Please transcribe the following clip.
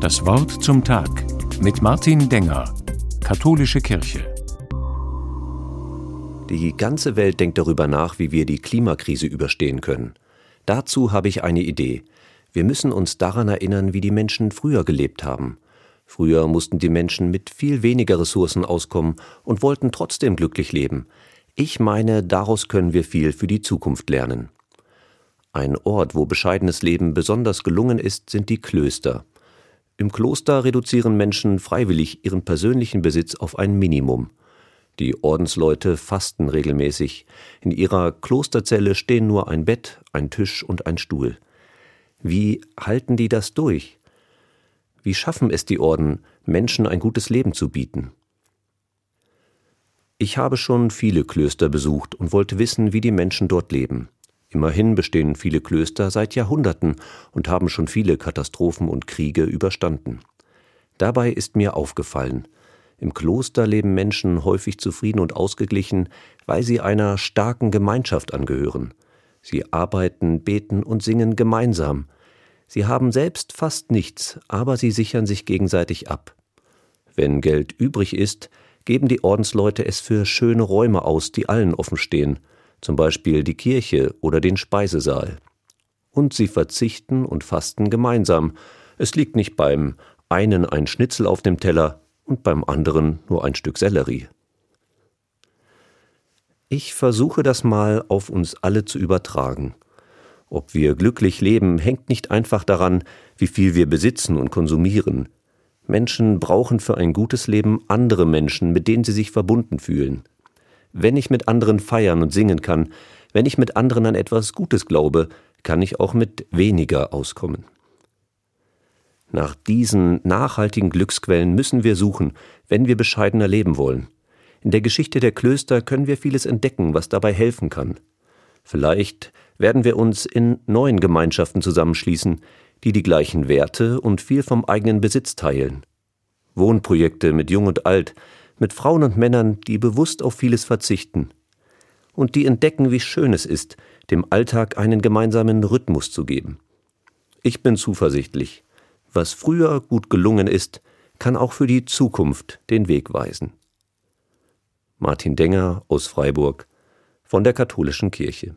Das Wort zum Tag mit Martin Denger, Katholische Kirche. Die ganze Welt denkt darüber nach, wie wir die Klimakrise überstehen können. Dazu habe ich eine Idee. Wir müssen uns daran erinnern, wie die Menschen früher gelebt haben. Früher mussten die Menschen mit viel weniger Ressourcen auskommen und wollten trotzdem glücklich leben. Ich meine, daraus können wir viel für die Zukunft lernen. Ein Ort, wo bescheidenes Leben besonders gelungen ist, sind die Klöster. Im Kloster reduzieren Menschen freiwillig ihren persönlichen Besitz auf ein Minimum. Die Ordensleute fasten regelmäßig. In ihrer Klosterzelle stehen nur ein Bett, ein Tisch und ein Stuhl. Wie halten die das durch? Wie schaffen es die Orden, Menschen ein gutes Leben zu bieten? Ich habe schon viele Klöster besucht und wollte wissen, wie die Menschen dort leben. Immerhin bestehen viele Klöster seit Jahrhunderten und haben schon viele Katastrophen und Kriege überstanden. Dabei ist mir aufgefallen, im Kloster leben Menschen häufig zufrieden und ausgeglichen, weil sie einer starken Gemeinschaft angehören. Sie arbeiten, beten und singen gemeinsam. Sie haben selbst fast nichts, aber sie sichern sich gegenseitig ab. Wenn Geld übrig ist, geben die Ordensleute es für schöne Räume aus, die allen offen stehen, zum Beispiel die Kirche oder den Speisesaal. Und sie verzichten und fasten gemeinsam. Es liegt nicht beim einen ein Schnitzel auf dem Teller und beim anderen nur ein Stück Sellerie. Ich versuche das mal auf uns alle zu übertragen. Ob wir glücklich leben, hängt nicht einfach daran, wie viel wir besitzen und konsumieren. Menschen brauchen für ein gutes Leben andere Menschen, mit denen sie sich verbunden fühlen. Wenn ich mit anderen feiern und singen kann, wenn ich mit anderen an etwas Gutes glaube, kann ich auch mit weniger auskommen. Nach diesen nachhaltigen Glücksquellen müssen wir suchen, wenn wir bescheidener leben wollen. In der Geschichte der Klöster können wir vieles entdecken, was dabei helfen kann. Vielleicht werden wir uns in neuen Gemeinschaften zusammenschließen, die die gleichen Werte und viel vom eigenen Besitz teilen. Wohnprojekte mit Jung und Alt, mit Frauen und Männern, die bewusst auf vieles verzichten und die entdecken, wie schön es ist, dem Alltag einen gemeinsamen Rhythmus zu geben. Ich bin zuversichtlich, was früher gut gelungen ist, kann auch für die Zukunft den Weg weisen. Martin Denger aus Freiburg von der Katholischen Kirche